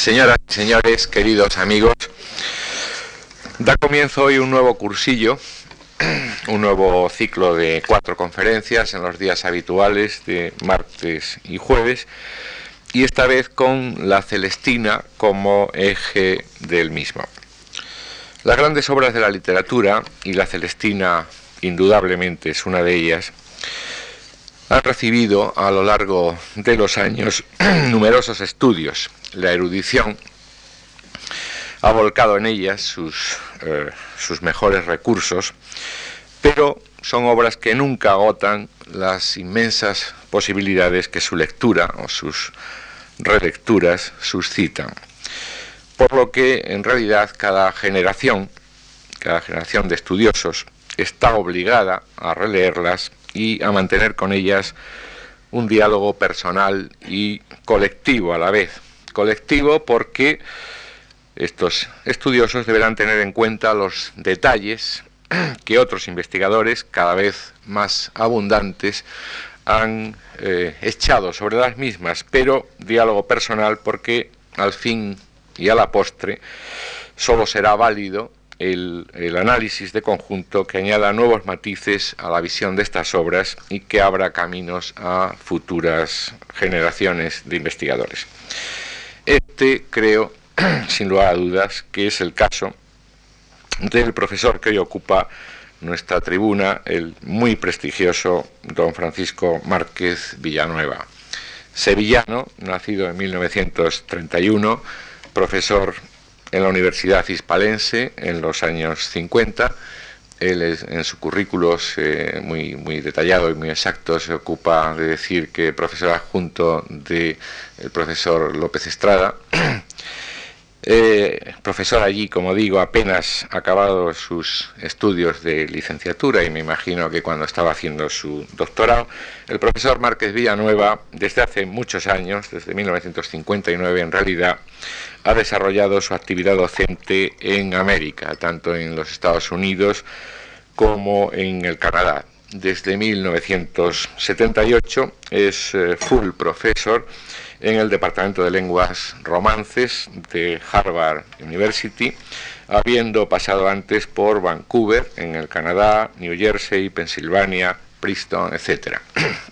Señoras y señores, queridos amigos, da comienzo hoy un nuevo cursillo, un nuevo ciclo de cuatro conferencias en los días habituales de martes y jueves, y esta vez con la Celestina como eje del mismo. Las grandes obras de la literatura, y la Celestina indudablemente es una de ellas, han recibido a lo largo de los años numerosos estudios. La erudición ha volcado en ellas sus, eh, sus mejores recursos, pero son obras que nunca agotan las inmensas posibilidades que su lectura o sus relecturas suscitan. Por lo que en realidad cada generación, cada generación de estudiosos, está obligada a releerlas y a mantener con ellas un diálogo personal y colectivo a la vez. Colectivo porque estos estudiosos deberán tener en cuenta los detalles que otros investigadores, cada vez más abundantes, han eh, echado sobre las mismas, pero diálogo personal porque al fin y a la postre solo será válido el, análisis de conjunto que añada nuevos matices a la visión de estas obras y que abra caminos a futuras generaciones de investigadores. Este creo, sin lugar a dudas, que es el caso del profesor que hoy ocupa nuestra tribuna, el muy prestigioso don Francisco Márquez Villanueva. Sevillano, nacido en 1931, profesor en la Universidad Hispalense en los años 50. Él en su currículo muy, muy detallado y muy exacto se ocupa de decir que profesor adjunto del profesor López Estrada. Eh, profesor allí, como digo, apenas acabado sus estudios de licenciatura y me imagino que cuando estaba haciendo su doctorado, el profesor Márquez Villanueva, desde hace muchos años, desde 1959 en realidad, ha desarrollado su actividad docente en América, tanto en los Estados Unidos como en el Canadá. Desde 1978 es eh, full professor en el Departamento de Lenguas Romances de Harvard University, habiendo pasado antes por Vancouver, en el Canadá, New Jersey, Pensilvania, Princeton, etc.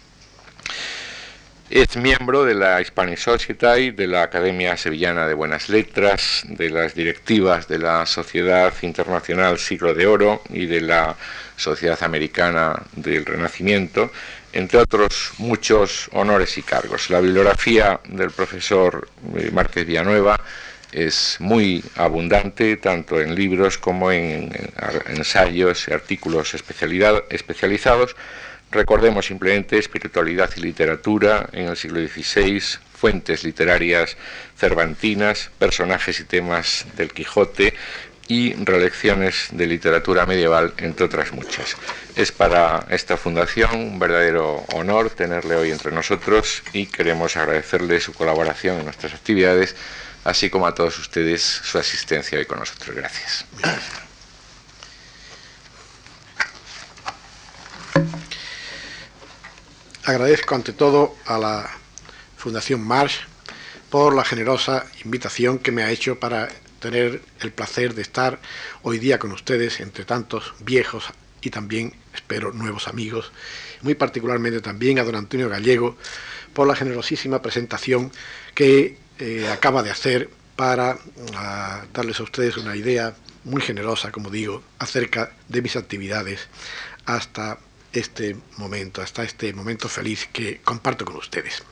Es miembro de la Hispanic Society, de la Academia Sevillana de Buenas Letras, de las directivas de la Sociedad Internacional Siglo de Oro y de la Sociedad Americana del Renacimiento, entre otros muchos honores y cargos. La bibliografía del profesor eh, Márquez Villanueva es muy abundante, tanto en libros como en, ensayos y artículos especializados. Recordemos simplemente espiritualidad y literatura en el siglo XVI, fuentes literarias cervantinas, personajes y temas del Quijote, y relecciones de literatura medieval, entre otras muchas. Es para esta fundación un verdadero honor tenerle hoy entre nosotros y queremos agradecerle su colaboración en nuestras actividades, así como a todos ustedes su asistencia hoy con nosotros. Gracias. Agradezco ante todo a la Fundación Marsh por la generosa invitación que me ha hecho para tener el placer de estar hoy día con ustedes, entre tantos viejos y también, espero, nuevos amigos, muy particularmente también a don Antonio Gallego por la generosísima presentación que eh, acaba de hacer para ah, darles a ustedes una idea muy generosa, como digo, acerca de mis actividades hasta este momento, hasta este momento feliz que comparto con ustedes.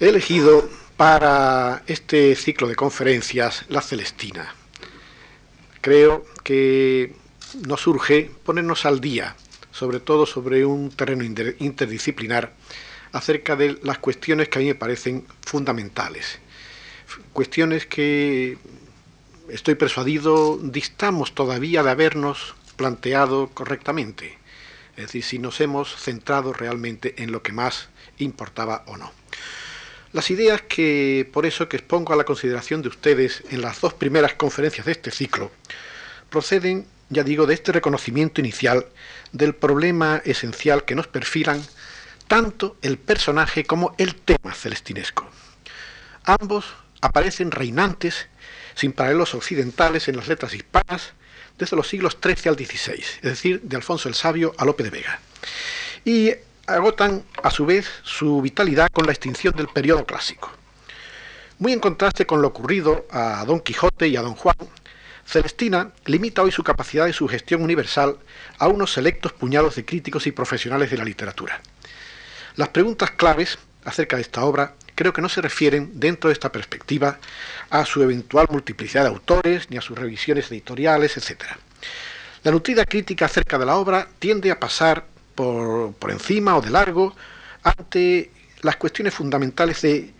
He elegido para este ciclo de conferencias La Celestina. Creo que nos surge ponernos al día, sobre todo sobre un terreno interdisciplinar, acerca de las cuestiones que a mí me parecen fundamentales. Cuestiones que, estoy persuadido, distamos todavía de habernos planteado correctamente. Es decir, si nos hemos centrado realmente en lo que más importaba o no. Las ideas que por eso que expongo a la consideración de ustedes en las dos primeras conferencias de este ciclo proceden, ya digo, de este reconocimiento inicial del problema esencial que nos perfilan tanto el personaje como el tema celestinesco. Ambos aparecen reinantes, sin paralelos occidentales en las letras hispanas, desde los siglos XIII al XVI, es decir, de Alfonso el Sabio a Lope de Vega. Y agotan a su vez su vitalidad con la extinción del periodo clásico. Muy en contraste con lo ocurrido a Don Quijote y a Don Juan, Celestina limita hoy su capacidad de sugestión universal a unos selectos puñados de críticos y profesionales de la literatura. Las preguntas claves acerca de esta obra creo que no se refieren, dentro de esta perspectiva, a su eventual multiplicidad de autores, ni a sus revisiones editoriales, etc. La nutrida crítica acerca de la obra tiende a pasar por, por encima o de largo ante las cuestiones fundamentales de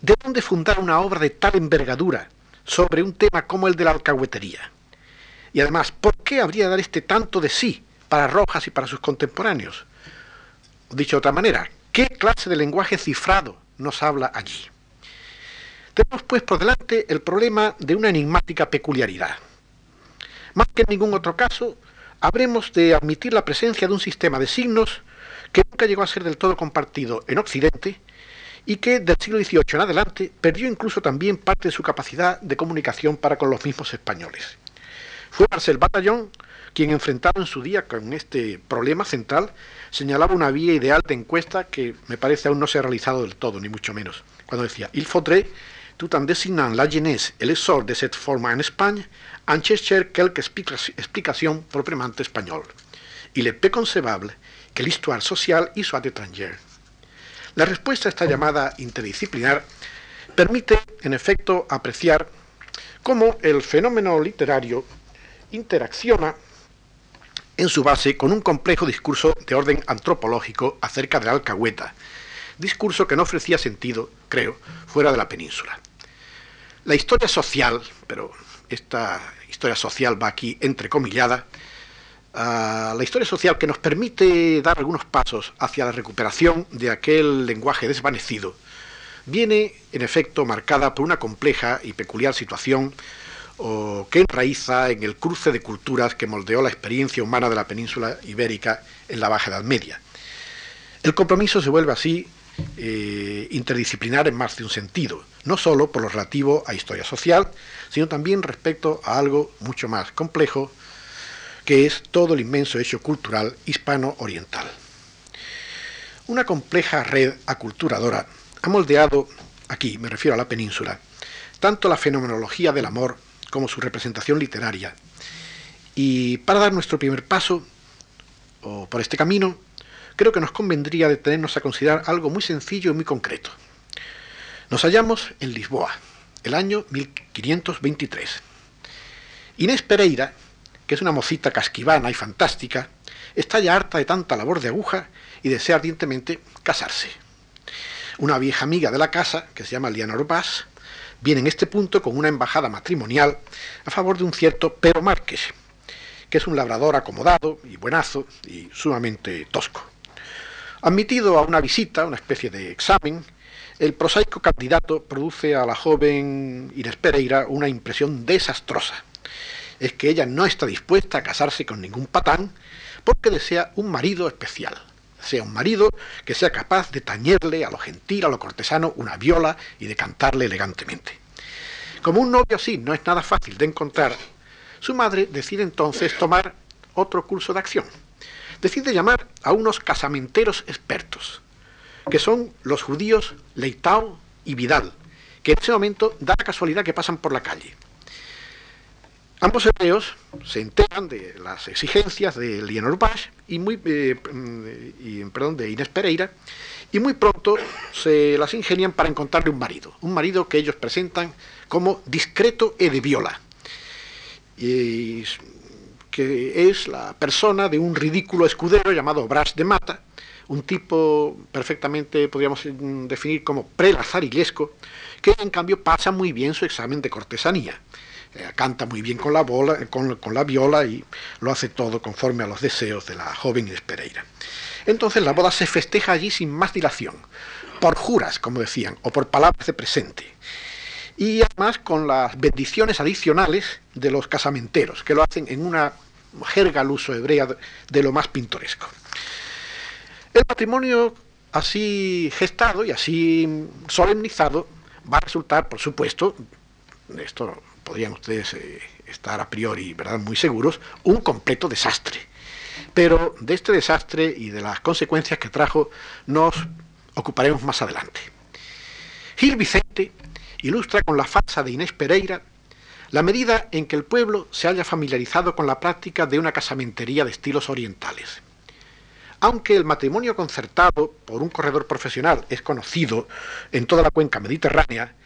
de dónde fundar una obra de tal envergadura sobre un tema como el de la alcahuetería. Y además, ¿por qué habría de dar este tanto de sí para Rojas y para sus contemporáneos? Dicho de otra manera, ¿qué clase de lenguaje cifrado nos habla allí? Tenemos pues por delante el problema de una enigmática peculiaridad. Más que en ningún otro caso, habremos de admitir la presencia de un sistema de signos que nunca llegó a ser del todo compartido en Occidente y que del siglo XVIII en adelante perdió incluso también parte de su capacidad de comunicación para con los mismos españoles. Fue Marcel Batallón quien enfrentado en su día con este problema central señalaba una vía ideal de encuesta que me parece aún no se ha realizado del todo, ni mucho menos, cuando decía, il faudrait tout en désignant la jeunesse et l'essor de cette forme en Espagne, en chercher quelque explicación propiamente español. Il est peu concevable que l'histoire sociale y soit étrangère. La respuesta a esta llamada interdisciplinar permite, en efecto, apreciar cómo el fenómeno literario interacciona en su base con un complejo discurso de orden antropológico acerca de la alcahueta, discurso que no ofrecía sentido, creo, fuera de la península. La historia social, pero esta historia social va aquí entrecomillada, a la historia social que nos permite dar algunos pasos hacia la recuperación de aquel lenguaje desvanecido, viene en efecto marcada por una compleja y peculiar situación que enraiza en el cruce de culturas que moldeó la experiencia humana de la península ibérica en la Baja Edad Media. El compromiso se vuelve así eh, interdisciplinar en más de un sentido, no solo por lo relativo a historia social, sino también respecto a algo mucho más complejo, que es todo el inmenso hecho cultural hispano-oriental. Una compleja red aculturadora ha moldeado, aquí me refiero a la península, tanto la fenomenología del amor como su representación literaria. Y para dar nuestro primer paso, o por este camino, creo que nos convendría detenernos a considerar algo muy sencillo y muy concreto. Nos hallamos en Lisboa, el año 1523. Inés Pereira, que es una mocita casquivana y fantástica, está ya harta de tanta labor de aguja y desea ardientemente casarse. Una vieja amiga de la casa, que se llama Liana Orbás, viene en este punto con una embajada matrimonial a favor de un cierto Pero Márquez, que es un labrador acomodado y buenazo y sumamente tosco. Admitido a una visita, una especie de examen, el prosaico candidato produce a la joven Inés Pereira una impresión desastrosa es que ella no está dispuesta a casarse con ningún patán porque desea un marido especial. Sea un marido que sea capaz de tañerle a lo gentil, a lo cortesano, una viola y de cantarle elegantemente. Como un novio así no es nada fácil de encontrar, su madre decide entonces tomar otro curso de acción. Decide llamar a unos casamenteros expertos, que son los judíos Leitao y Vidal, que en ese momento da la casualidad que pasan por la calle. Ambos hebreos se enteran de las exigencias de Lienor Bash y muy, eh, y, perdón, de Inés Pereira y muy pronto se las ingenian para encontrarle un marido, un marido que ellos presentan como discreto e de viola, y que es la persona de un ridículo escudero llamado Bras de Mata, un tipo perfectamente podríamos definir como prelazarilesco, que en cambio pasa muy bien su examen de cortesanía canta muy bien con la, bola, con, la viola y lo hace todo conforme a los deseos de la joven Inés Pereira. Entonces la boda se festeja allí sin más dilación, por juras, como decían, o por palabras de presente. Y además con las bendiciones adicionales de los casamenteros, que lo hacen en una jerga al uso hebrea de lo más pintoresco. El matrimonio así gestado y así solemnizado va a resultar, por supuesto, esto podrían ustedes eh, estar a priori ¿verdad? muy seguros, un completo desastre. Pero de este desastre y de las consecuencias que trajo nos ocuparemos más adelante. Gil Vicente ilustra con la farsa de Inés Pereira la medida en que el pueblo se haya familiarizado con la práctica de una casamentería de estilos orientales. Aunque el matrimonio concertado por un corredor profesional es conocido en toda la cuenca mediterránea,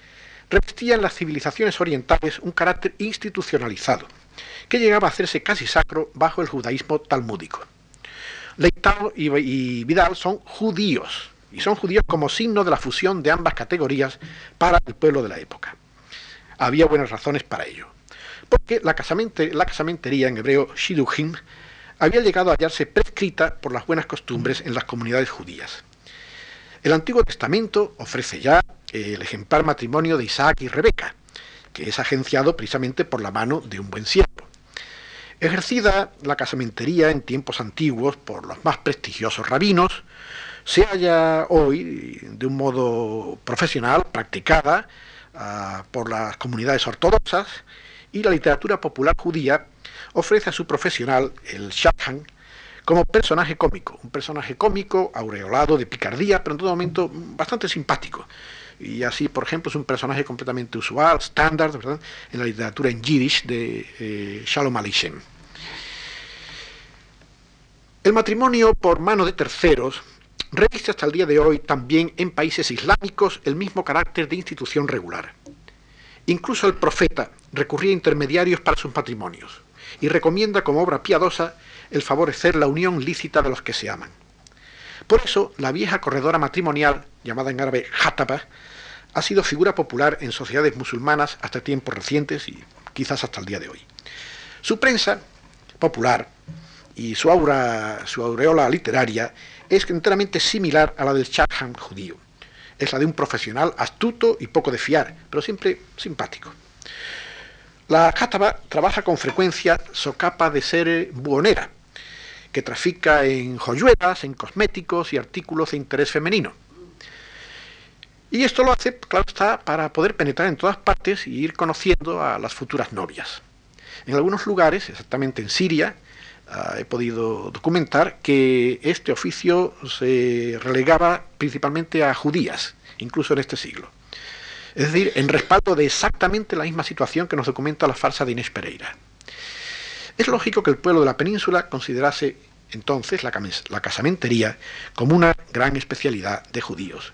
revestía en las civilizaciones orientales un carácter institucionalizado, que llegaba a hacerse casi sacro bajo el judaísmo talmúdico. Leitao y Vidal son judíos, y son judíos como signo de la fusión de ambas categorías para el pueblo de la época. Había buenas razones para ello, porque la, casamentería en hebreo shidduchim había llegado a hallarse prescrita por las buenas costumbres en las comunidades judías. El Antiguo Testamento ofrece ya el ejemplar matrimonio de Isaac y Rebeca, que es agenciado precisamente por la mano de un buen siervo. Ejercida la casamentería en tiempos antiguos por los más prestigiosos rabinos, se halla hoy de un modo profesional practicada ah, por las comunidades ortodoxas y la literatura popular judía ofrece a su profesional, el Shadchan, como personaje cómico, un personaje cómico, aureolado de picardía, pero en todo momento bastante simpático. Y así, por ejemplo, es un personaje completamente usual, estándar, en la literatura en Yiddish de eh, Shalom Alishem. El matrimonio por mano de terceros reviste hasta el día de hoy también en países islámicos el mismo carácter de institución regular. Incluso el profeta recurría a intermediarios para sus matrimonios y recomienda como obra piadosa el favorecer la unión lícita de los que se aman. Por eso, la vieja corredora matrimonial, llamada en árabe Hataba, ha sido figura popular en sociedades musulmanas hasta tiempos recientes y quizás hasta el día de hoy. Su prensa popular y su aureola literaria es enteramente similar a la del Chatham judío. Es la de un profesional astuto y poco de fiar, pero siempre simpático. La Cátaba trabaja con frecuencia socapa de ser buhonera, que trafica en joyuelas, en cosméticos y artículos de interés femenino. Y esto lo hace, claro está, para poder penetrar en todas partes y ir conociendo a las futuras novias. En algunos lugares, exactamente en Siria, ah, he podido documentar que este oficio se relegaba principalmente a judías, incluso en este siglo. Es decir, en respaldo de exactamente la misma situación que nos documenta la farsa de Inés Pereira. Es lógico que el pueblo de la península considerase entonces la, casamentería como una gran especialidad de judíos,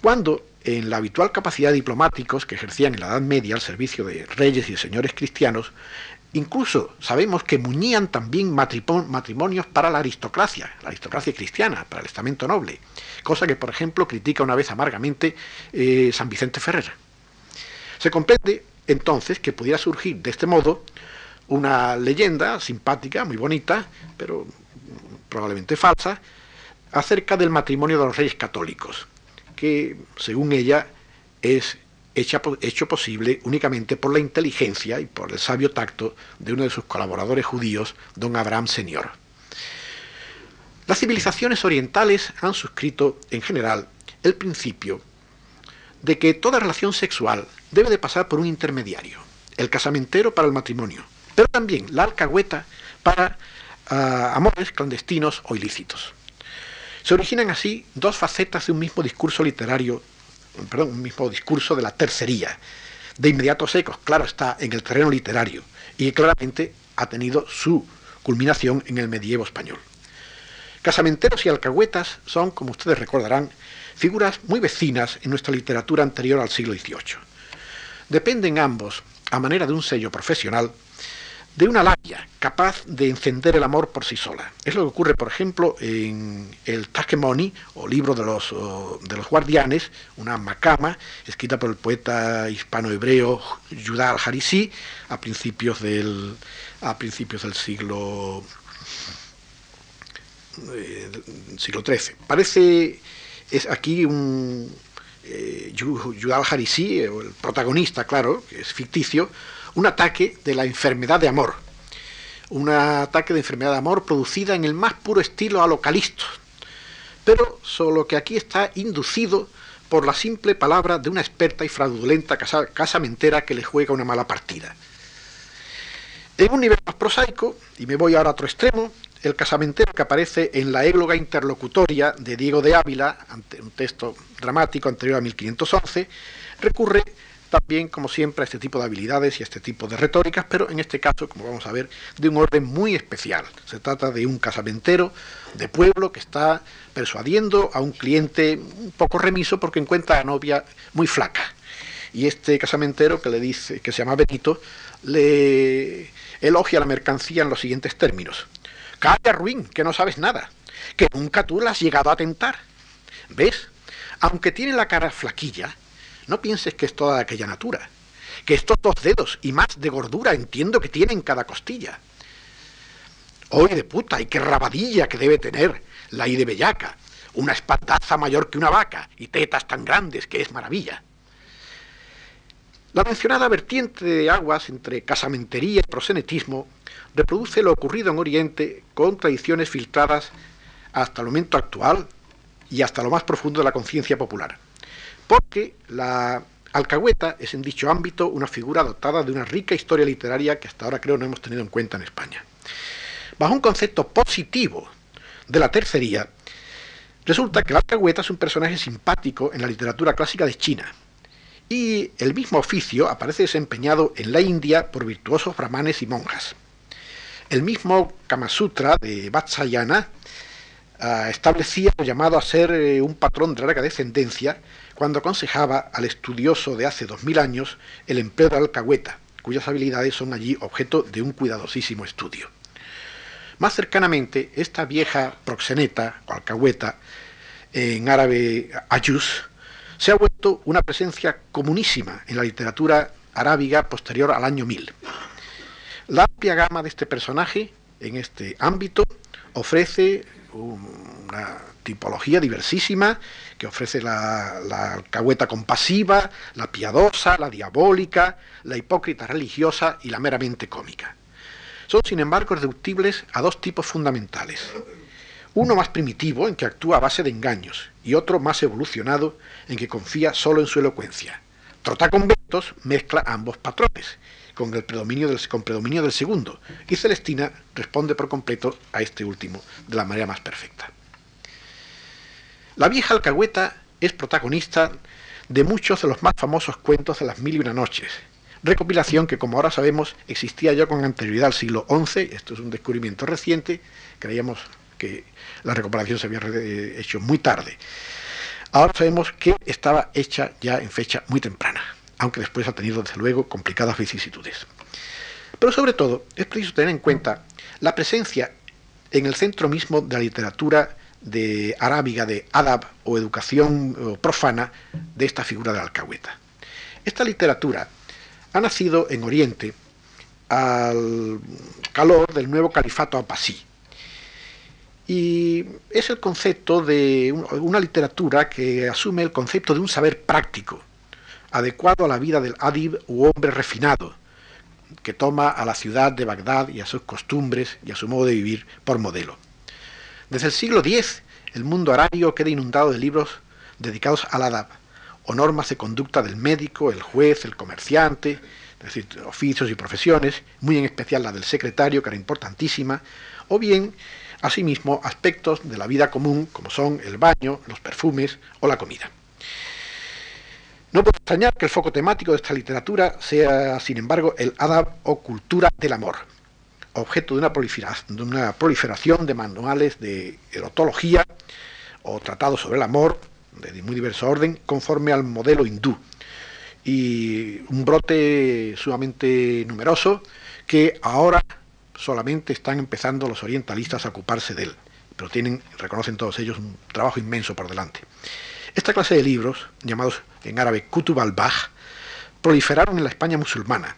cuando en la habitual capacidad de diplomáticos que ejercían en la Edad Media al servicio de reyes y de señores cristianos, Incluso sabemos que muñían también matrimonios para la aristocracia, la aristocracia cristiana, para el estamento noble, cosa que, por ejemplo, critica una vez amargamente eh, San Vicente Ferrer. Se comprende entonces que pudiera surgir de este modo una leyenda simpática, muy bonita, pero probablemente falsa, acerca del matrimonio de los reyes católicos, que, según ella, es hecho posible únicamente por la inteligencia y por el sabio tacto de uno de sus colaboradores judíos, don Abraham Senior. Las civilizaciones orientales han suscrito, en general, el principio de que toda relación sexual debe de pasar por un intermediario, el casamentero para el matrimonio, pero también la alcahueta para ah, amores clandestinos o ilícitos. Se originan así dos facetas de un mismo discurso literario perdón, un mismo discurso de la tercería, de inmediato secos, claro está, en el terreno literario, y claramente ha tenido su culminación en el medievo español. Casamenteros y alcahuetas son, como ustedes recordarán, figuras muy vecinas en nuestra literatura anterior al siglo XVIII. Dependen ambos, a manera de un sello profesional, de una labia capaz de encender el amor por sí sola. Es lo que ocurre, por ejemplo, en el Takemoni, o libro de los, de los guardianes, una macama escrita por el poeta hispano-hebreo Judá al-Harisi a principios del, a principios del siglo, eh, siglo XIII. Parece, es aquí un... Eh, al-Harisi, el protagonista, claro, que es ficticio, un ataque de la enfermedad de amor, un ataque de enfermedad de amor producida en el más puro estilo a localisto, pero solo que aquí está inducido por la simple palabra de una experta y fraudulenta casamentera que le juega una mala partida. En un nivel más prosaico, y me voy ahora a otro extremo, el casamentero que aparece en la égloga interlocutoria de Diego de Ávila, ante un texto dramático anterior a 1511, recurre también, como siempre, a este tipo de habilidades y a este tipo de retóricas, pero en este caso, como vamos a ver, de un orden muy especial. Se trata de un casamentero de pueblo que está persuadiendo a un cliente un poco remiso porque encuentra a novia muy flaca. Y este casamentero que le dice, que se llama Benito, le elogia la mercancía en los siguientes términos. Calla, ruin, que no sabes nada, que nunca tú la has llegado a tentar. ¿Ves? Aunque tiene la cara flaquilla, no pienses que es toda aquella natura, que estos dos dedos y más de gordura entiendo que tiene en cada costilla. Hoy de puta, y qué rabadilla que debe tener la I de bellaca, una espadaza mayor que una vaca y tetas tan grandes que es maravilla. La mencionada vertiente de aguas entre casamentería y prosenetismo reproduce lo ocurrido en Oriente con tradiciones filtradas hasta el momento actual y hasta lo más profundo de la conciencia popular porque la alcahueta es en dicho ámbito una figura dotada de una rica historia literaria que hasta ahora creo no hemos tenido en cuenta en España. Bajo un concepto positivo de la tercería, resulta que la alcahueta es un personaje simpático en la literatura clásica de China, y el mismo oficio aparece desempeñado en la India por virtuosos brahmanes y monjas. El mismo Kama Sutra de Vatsyayana ah, establecía llamado a ser eh, un patrón de larga descendencia cuando aconsejaba al estudioso de hace dos mil años el empleo de alcahueta, cuyas habilidades son allí objeto de un cuidadosísimo estudio. Más cercanamente, esta vieja proxeneta o alcahueta, en árabe ayus, se ha vuelto una presencia comunísima en la literatura arábiga posterior al año 1000. La amplia gama de este personaje en este ámbito ofrece una tipología diversísima que ofrece la, alcahueta compasiva, la piadosa, la diabólica, la hipócrita religiosa y la meramente cómica. Son, sin embargo, reductibles a dos tipos fundamentales. Uno más primitivo, en que actúa a base de engaños, y otro más evolucionado, en que confía solo en su elocuencia. Trotaconventos mezcla ambos patrones, con el predominio del, con predominio del segundo, y Celestina responde por completo a este último de la manera más perfecta. La vieja alcahueta es protagonista de muchos de los más famosos cuentos de las mil y una noches, recopilación que como ahora sabemos existía ya con anterioridad al siglo XI, esto es un descubrimiento reciente, creíamos que la recopilación se había hecho muy tarde. Ahora sabemos que estaba hecha ya en fecha muy temprana, aunque después ha tenido desde luego complicadas vicisitudes. Pero sobre todo es preciso tener en cuenta la presencia en el centro mismo de la literatura de arábiga de adab o educación profana de esta figura de la alcahueta. Esta literatura ha nacido en Oriente al calor del nuevo califato apasí. Y es el concepto de una literatura que asume el concepto de un saber práctico, adecuado a la vida del adib u hombre refinado, que toma a la ciudad de Bagdad y a sus costumbres y a su modo de vivir por modelo. Desde el siglo X, el mundo arábigo queda inundado de libros dedicados al adab, o normas de conducta del médico, el juez, el comerciante, es decir, oficios y profesiones, muy en especial la del secretario, que era importantísima, o bien, asimismo, aspectos de la vida común, como son el baño, los perfumes o la comida. No puede extrañar que el foco temático de esta literatura sea, sin embargo, el adab o cultura del amor, objeto de una, proliferación de manuales de erotología o tratados sobre el amor de muy diverso orden conforme al modelo hindú y un brote sumamente numeroso que ahora solamente están empezando los orientalistas a ocuparse de él, pero tienen, reconocen todos ellos, un trabajo inmenso por delante. Esta clase de libros, llamados en árabe Kutub al-Baj, proliferaron en la España musulmana,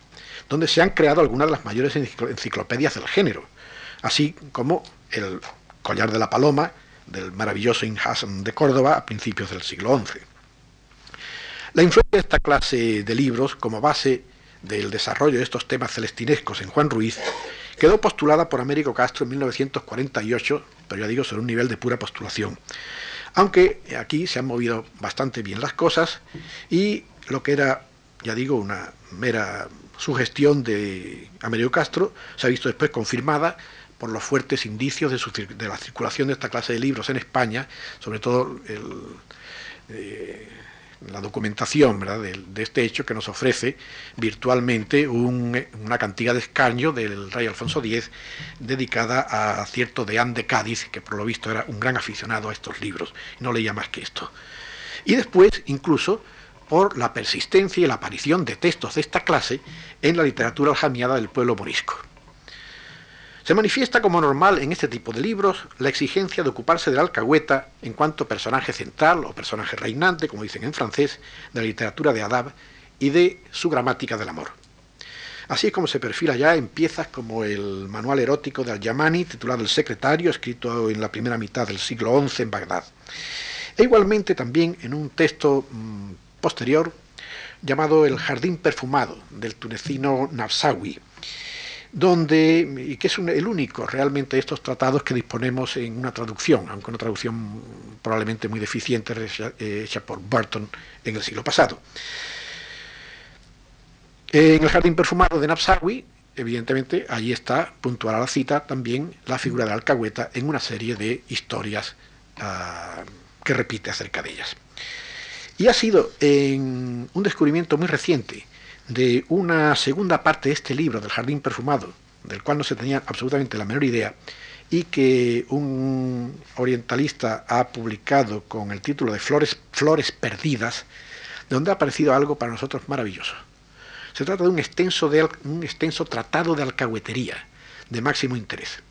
donde se han creado algunas de las mayores enciclopedias del género, así como el Collar de la Paloma del maravilloso Ibn de Córdoba a principios del siglo XI. La influencia de esta clase de libros como base del desarrollo de estos temas celestinescos en Juan Ruiz quedó postulada por Américo Castro en 1948, pero ya digo sobre un nivel de pura postulación, Aunque aquí se han movido bastante bien las cosas y lo que era, ya digo, una mera sugestión de Amerio Castro se ha visto después confirmada por los fuertes indicios de, la circulación de esta clase de libros en España, sobre todo eh, la documentación De, este hecho que nos ofrece virtualmente una cantidad de escaño del rey Alfonso X dedicada a cierto deán de Cádiz, que por lo visto era un gran aficionado a estos libros, no leía más que esto. Y después, incluso, por la persistencia y la aparición de textos de esta clase en la literatura aljamiada del pueblo morisco. Se manifiesta como normal en este tipo de libros la exigencia de ocuparse del alcahueta en cuanto personaje central o personaje reinante, como dicen en francés, de la literatura de Adab y de su gramática del amor. Así es como se perfila ya en piezas como el manual erótico de Al-Yamani, titulado El Secretario, escrito en la primera mitad del siglo XI en Bagdad. E igualmente también en un texto mm, posterior llamado El Jardín Perfumado, del tunecino Nafsawi, donde, y que es el único realmente de estos tratados que disponemos en una traducción, aunque una traducción probablemente muy deficiente hecha por Burton en el siglo pasado. En el Jardín Perfumado de Nafsawi, evidentemente, allí está, puntual a la cita, también la figura de Alcahueta en una serie de historias ah, que repite acerca de ellas. Y ha sido en un descubrimiento muy reciente de una segunda parte de este libro, del Jardín Perfumado, del cual no se tenía absolutamente la menor idea, y que un orientalista ha publicado con el título de Flores, Flores Perdidas, donde ha aparecido algo para nosotros maravilloso. Se trata de un extenso, de, un extenso tratado de alcahuetería de máximo interés.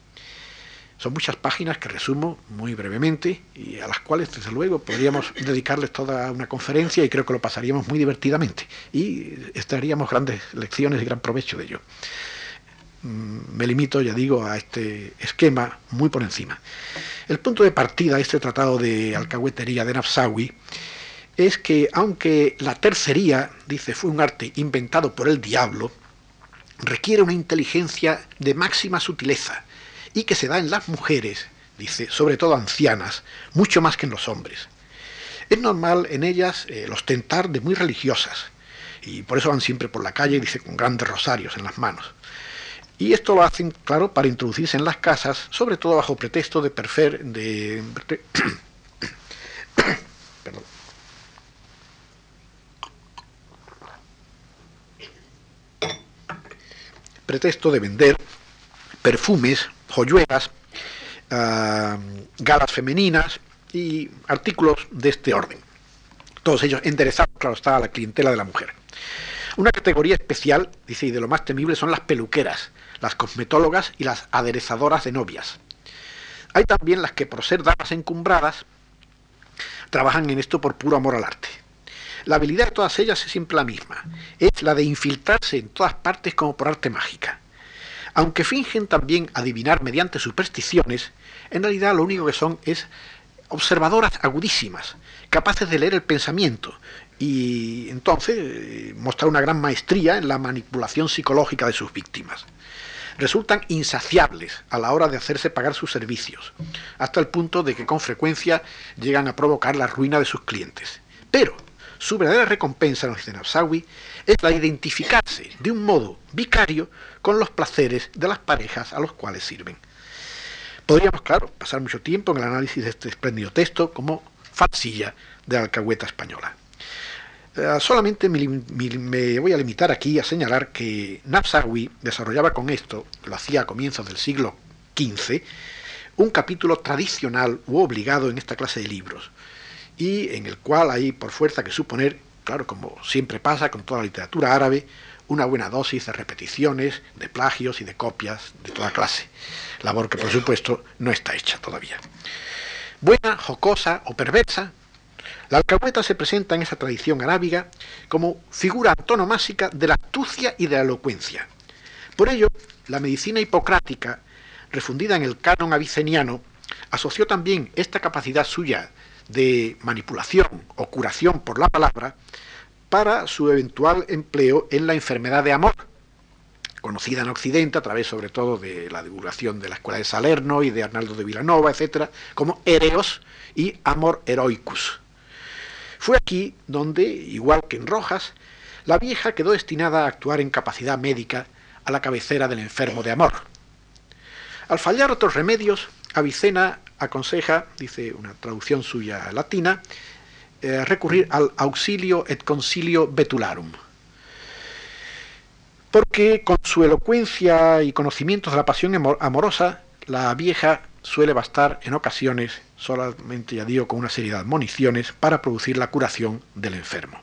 Son muchas páginas que resumo muy brevemente y a las cuales, desde luego, podríamos dedicarles toda una conferencia y creo que lo pasaríamos muy divertidamente y estaríamos grandes lecciones y gran provecho de ello. Mm, me limito, ya digo, a este esquema muy por encima. El punto de partida de este tratado de alcahuetería de Nafsawi es que, aunque la tercería, dice, fue un arte inventado por el diablo, requiere una inteligencia de máxima sutileza y que se da en las mujeres, dice, sobre todo ancianas, mucho más que en los hombres. Es normal en ellas el eh, ostentar de muy religiosas, y por eso van siempre por la calle, dice, con grandes rosarios en las manos. Y esto lo hacen, claro, para introducirse en las casas, sobre todo bajo pretexto de perfer, de... pretexto de vender perfumes joyuelas, ah, galas femeninas y artículos de este orden. Todos ellos enderezados, claro está, a la clientela de la mujer. Una categoría especial, dice, y de lo más temible son las peluqueras, las cosmetólogas y las aderezadoras de novias. Hay también las que, por ser damas encumbradas, trabajan en esto por puro amor al arte. La habilidad de todas ellas es siempre la misma, es la de infiltrarse en todas partes como por arte mágica. Aunque fingen también adivinar mediante supersticiones, en realidad lo único que son es observadoras agudísimas, capaces de leer el pensamiento y entonces eh, mostrar una gran maestría en la manipulación psicológica de sus víctimas. Resultan insaciables a la hora de hacerse pagar sus servicios, hasta el punto de que con frecuencia llegan a provocar la ruina de sus clientes. Pero su verdadera recompensa, nos dice Nafsawi, es la identificarse de un modo vicario con los placeres de las parejas a los cuales sirven. Podríamos, claro, pasar mucho tiempo en el análisis de este espléndido texto como falsilla de la alcahueta española. Eh, solamente me, voy a limitar aquí a señalar que Nafsawi desarrollaba con esto, lo hacía a comienzos del siglo XV, un capítulo tradicional u obligado en esta clase de libros, y en el cual hay por fuerza que suponer, claro, como siempre pasa con toda la literatura árabe, una buena dosis de repeticiones, de plagios y de copias de toda clase, labor que por supuesto no está hecha todavía. Buena, jocosa o perversa, la alcahueta se presenta en esa tradición arábiga como figura antonomásica de la astucia y de la elocuencia. Por ello, la medicina hipocrática, refundida en el canon aviceniano, asoció también esta capacidad suya de manipulación o curación por la palabra para su eventual empleo en la enfermedad de amor, conocida en Occidente a través sobre todo de la divulgación de la Escuela de Salerno y de Arnaldo de Villanova, etcétera, como Ereos y Amor Heroicus. Fue aquí donde, igual que en Rojas, la vieja quedó destinada a actuar en capacidad médica a la cabecera del enfermo de amor. Al fallar otros remedios, Avicena aconseja, dice una traducción suya latina, eh, recurrir al auxilio et concilio betularum. Porque con su elocuencia y conocimientos de la pasión amorosa, la vieja suele bastar en ocasiones, solamente ya digo con una serie de admoniciones, para producir la curación del enfermo.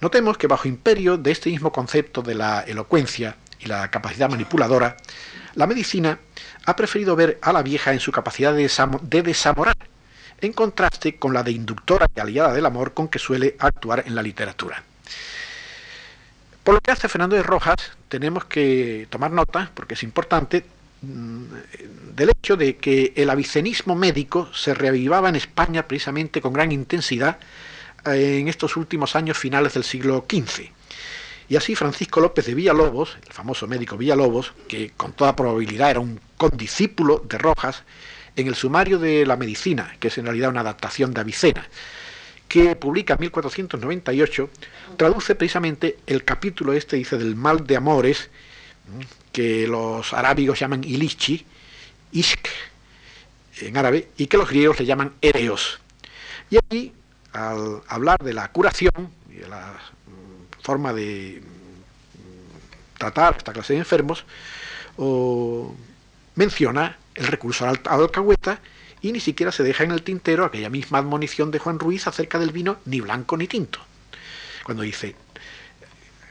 Notemos que bajo imperio de este mismo concepto de la elocuencia y la capacidad manipuladora, la medicina ha preferido ver a la vieja en su capacidad de, desamorar, en contraste con la de inductora y aliada del amor con que suele actuar en la literatura. Por lo que hace Fernando de Rojas, tenemos que tomar nota, porque es importante, mm, del hecho de que el avicenismo médico se reavivaba en España precisamente con gran intensidad eh, en estos últimos años finales del siglo XV. Y así Francisco López de Villalobos, el famoso médico Villalobos, que con toda probabilidad era un condiscípulo de Rojas, en el sumario de la medicina, que es en realidad una adaptación de Avicena, que publica en 1498, traduce precisamente el capítulo este, dice, del mal de amores, que los arábigos llaman ilichi, ishk, en árabe, y que los griegos le llaman ereos. Y aquí, al hablar de la curación y de la forma de mm, tratar esta clase de enfermos, menciona el recurso al, alcahueta y ni siquiera se deja en el tintero aquella misma admonición de Juan Ruiz acerca del vino ni blanco ni tinto. Cuando dice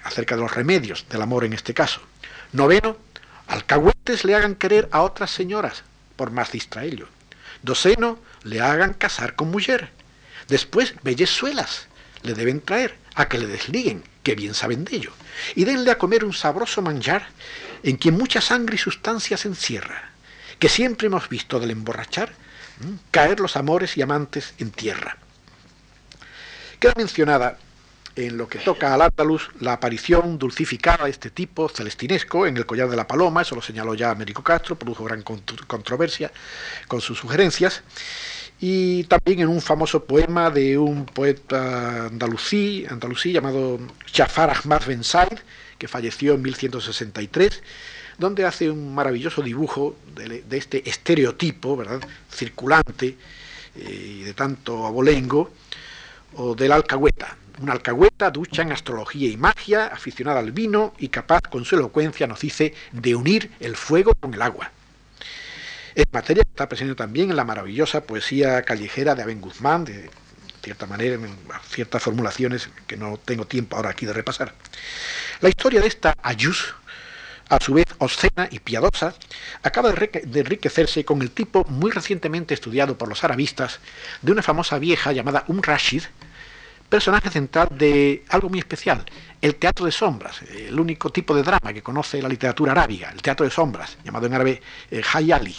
acerca de los remedios del amor en este caso. Noveno, alcahuetes le hagan querer a otras señoras, por más distraello. Doceno, le hagan casar con mujer. Después, bellezuelas le deben traer a que le desliguen, que bien saben de ello, y denle a comer un sabroso manjar en quien mucha sangre y sustancia se encierra, que siempre hemos visto del emborrachar caer los amores y amantes en tierra. Queda mencionada en lo que toca al Andaluz la aparición dulcificada de este tipo celestinesco en el collar de la paloma, eso lo señaló ya Américo Castro, produjo gran controversia con sus sugerencias, y también en un famoso poema de un poeta andalusí, andalusí llamado Jafar Ahmad Ben Said, que falleció en 1163, donde hace un maravilloso dibujo de, este estereotipo, ¿verdad?, circulante eh, y de tanto abolengo, o del alcahueta. Una alcahueta ducha en astrología y magia, aficionada al vino y capaz con su elocuencia, nos dice, de unir el fuego con el agua. Es materia que está presente también en la maravillosa poesía callejera de Aben Guzmán, de cierta manera, en ciertas formulaciones que no tengo tiempo ahora aquí de repasar. La historia de esta Ayus, a su vez obscena y piadosa, acaba de enriquecerse con el tipo muy recientemente estudiado por los arabistas de una famosa vieja llamada Um Rashid, personaje central de algo muy especial, el teatro de sombras, el único tipo de drama que conoce la literatura arábiga, el teatro de sombras, llamado en árabe eh, Hayali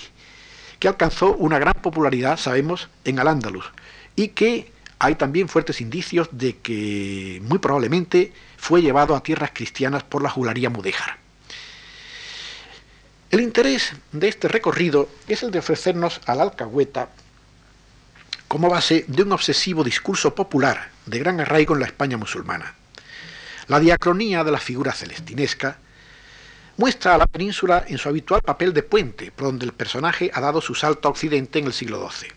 que alcanzó una gran popularidad, sabemos, en Al-Ándalus, y que hay también fuertes indicios de que muy probablemente fue llevado a tierras cristianas por la jularía mudéjar. El interés de este recorrido es el de ofrecernos al alcahueta como base de un obsesivo discurso popular de gran arraigo en la España musulmana. La diacronía de la figura celestinesca muestra a la península en su habitual papel de puente, por donde el personaje ha dado su salto a Occidente en el siglo XII.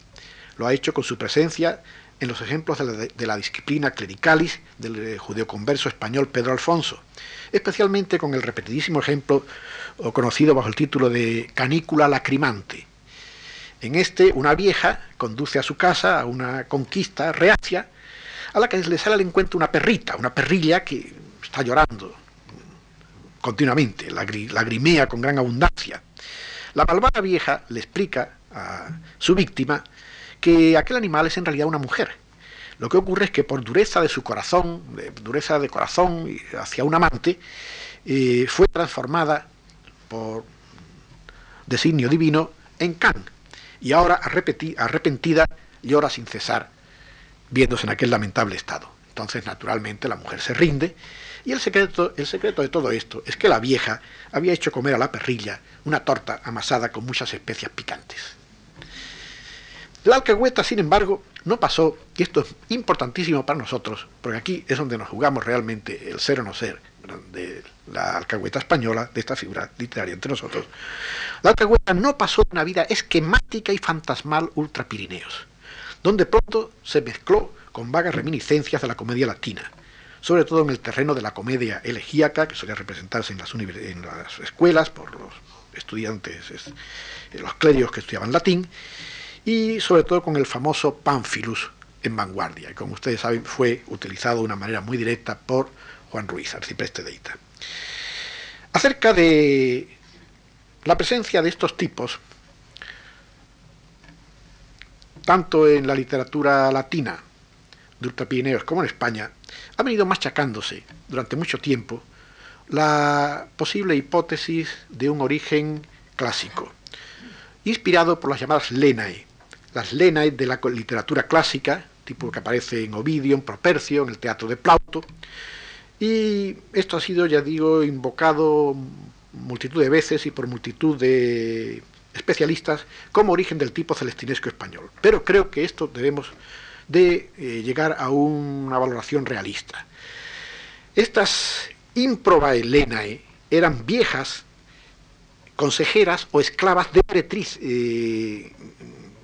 Lo ha hecho con su presencia en los ejemplos de la, disciplina clericalis del eh, judeoconverso español Pedro Alfonso, especialmente con el repetidísimo ejemplo conocido bajo el título de Canícula lacrimante. En este, una vieja conduce a su casa a una conquista reacia, a la que le sale al encuentro una perrita, una perrilla que está llorando, continuamente, lagrimea con gran abundancia. La malvada vieja le explica a su víctima que aquel animal es en realidad una mujer. Lo que ocurre es que por dureza de su corazón, dureza de corazón hacia un amante, eh, fue transformada por designio divino en can. Y ahora arrepentida llora sin cesar, viéndose en aquel lamentable estado. Entonces, naturalmente, la mujer se rinde Y el secreto, el secreto de todo esto es que la vieja había hecho comer a la perrilla una torta amasada con muchas especias picantes. La alcahueta, sin embargo, no pasó, y esto es importantísimo para nosotros, porque aquí es donde nos jugamos realmente el ser o no ser de la alcahueta española, de esta figura literaria entre nosotros. La alcahueta no pasó una vida esquemática y fantasmal ultra Pirineos, donde pronto se mezcló con vagas reminiscencias de la comedia latina, sobre todo en el terreno de la comedia elegíaca, que solía representarse en las, en las escuelas por los estudiantes, los clérigos que estudiaban latín, y sobre todo con el famoso Pánfilus en vanguardia, y como ustedes saben fue utilizado de una manera muy directa por Juan Ruiz, arcipreste de Ita. Acerca de la presencia de estos tipos, tanto en la literatura latina de Ultrapirineos como en España, ha venido machacándose durante mucho tiempo la posible hipótesis de un origen clásico, inspirado por las llamadas Lenae, las Lenae de la literatura clásica, tipo que aparece en Ovidio, en Propercio, en el teatro de Plauto, y esto ha sido, ya digo, invocado multitud de veces y por multitud de especialistas como origen del tipo celestinesco español. Pero creo que esto debemos de eh, llegar a una valoración realista. Estas improbae lenae eran viejas consejeras o esclavas de meretriz, eh,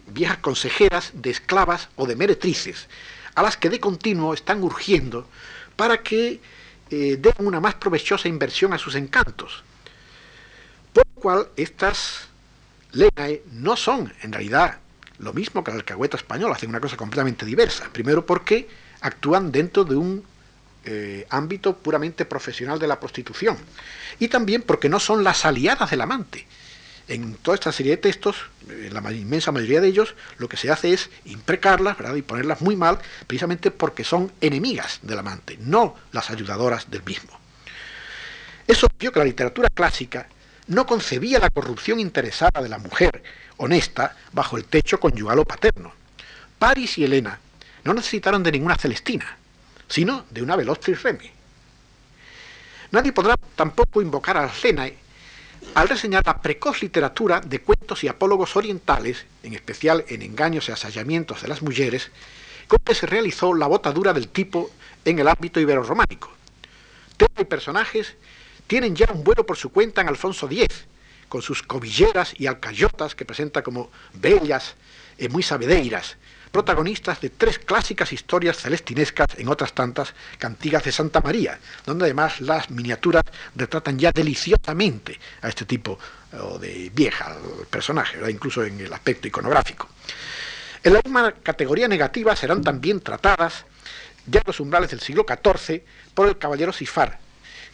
viejas consejeras de esclavas o de meretrices, a las que de continuo están urgiendo para que eh, den una más provechosa inversión a sus encantos. Por lo cual estas lenae no son en realidad lo mismo que la alcahueta española, hacen una cosa completamente diversa. Primero porque actúan dentro de un eh, ámbito puramente profesional de la prostitución. Y también porque no son las aliadas del amante. En toda esta serie de textos, en la inmensa mayoría de ellos, lo que se hace es imprecarlas ¿verdad? y ponerlas muy mal, precisamente porque son enemigas del amante, no las ayudadoras del mismo. Es obvio que la literatura clásica no concebía la corrupción interesada de la mujer honesta bajo el techo conyugal o paterno. Paris y Helena no necesitaron de ninguna Celestina, sino de una veloz Remy. Nadie podrá tampoco invocar a Lenae al reseñar la precoz literatura de cuentos y apólogos orientales, en especial en engaños y asallamientos de las mujeres, con que se realizó la botadura del tipo en el ámbito ibero-románico. Tema y personajes tienen ya un vuelo por su cuenta en Alfonso X, con sus cobilleras y alcayotas que presenta como bellas y muy sabedeiras, protagonistas de tres clásicas historias celestinescas en otras tantas cantigas de Santa María, donde además las miniaturas retratan ya deliciosamente a este tipo de vieja personaje, incluso en el aspecto iconográfico. En la misma categoría negativa serán también tratadas ya los umbrales del siglo XIV por el caballero Sifar,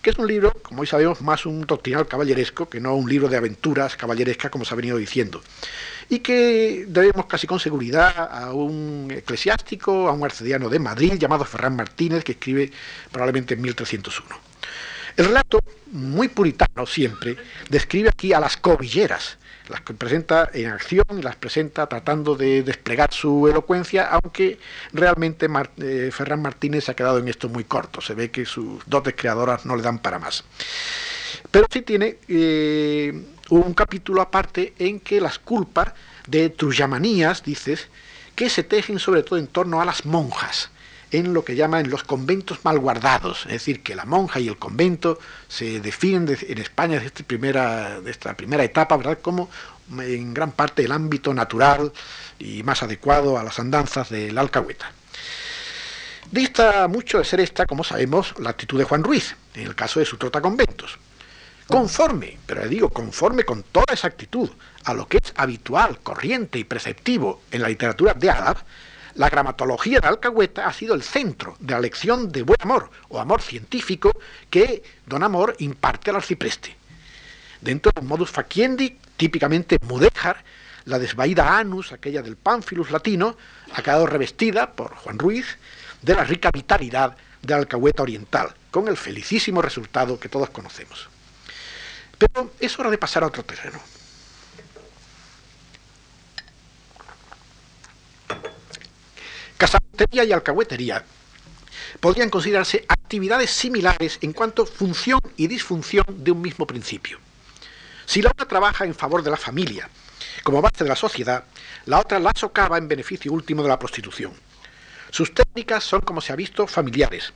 que es un libro, como hoy sabemos, más un doctrinal caballeresco que no un libro de aventuras caballerescas, como se ha venido diciendo, y que debemos casi con seguridad a un eclesiástico, a un arcediano de Madrid llamado Ferran Martínez, que escribe probablemente en 1301. El relato, muy puritano siempre, describe aquí a las cobilleras, las presenta en acción y las presenta tratando de desplegar su elocuencia, aunque realmente eh, Ferran Martínez ha quedado en esto muy corto, se ve que sus dotes creadoras no le dan para más. Pero sí tiene eh, un capítulo aparte en que las culpas de trujamanías, dices, que se tejen sobre todo en torno a las monjas, en lo que llaman los conventos mal guardados, es decir, que la monja y el convento se definen en España desde esta primera, de esta primera etapa, como en gran parte el ámbito natural y más adecuado a las andanzas del alcahueta. Dista mucho de ser esta, como sabemos, la actitud de Juan Ruiz, en el caso de su trota conventos. Conforme, pero le digo, conforme con toda esa actitud a lo que es habitual, corriente y preceptivo en la literatura de Adab, la gramatología de Alcahueta ha sido el centro de la lección de buen amor o amor científico que don Amor imparte al arcipreste. Dentro del modus faciendi, típicamente mudéjar, la desvaída anus, aquella del pánfilus latino, ha quedado revestida por Juan Ruiz de la rica vitalidad de alcahueta oriental, con el felicísimo resultado que todos conocemos. Pero es hora de pasar a otro terreno. Casamentería y alcahuetería podrían considerarse actividades similares en cuanto función y disfunción de un mismo principio. Si la una trabaja en favor de la familia, como base de la sociedad, la otra la socava en beneficio último de la prostitución. Sus técnicas son, como se ha visto, familiares,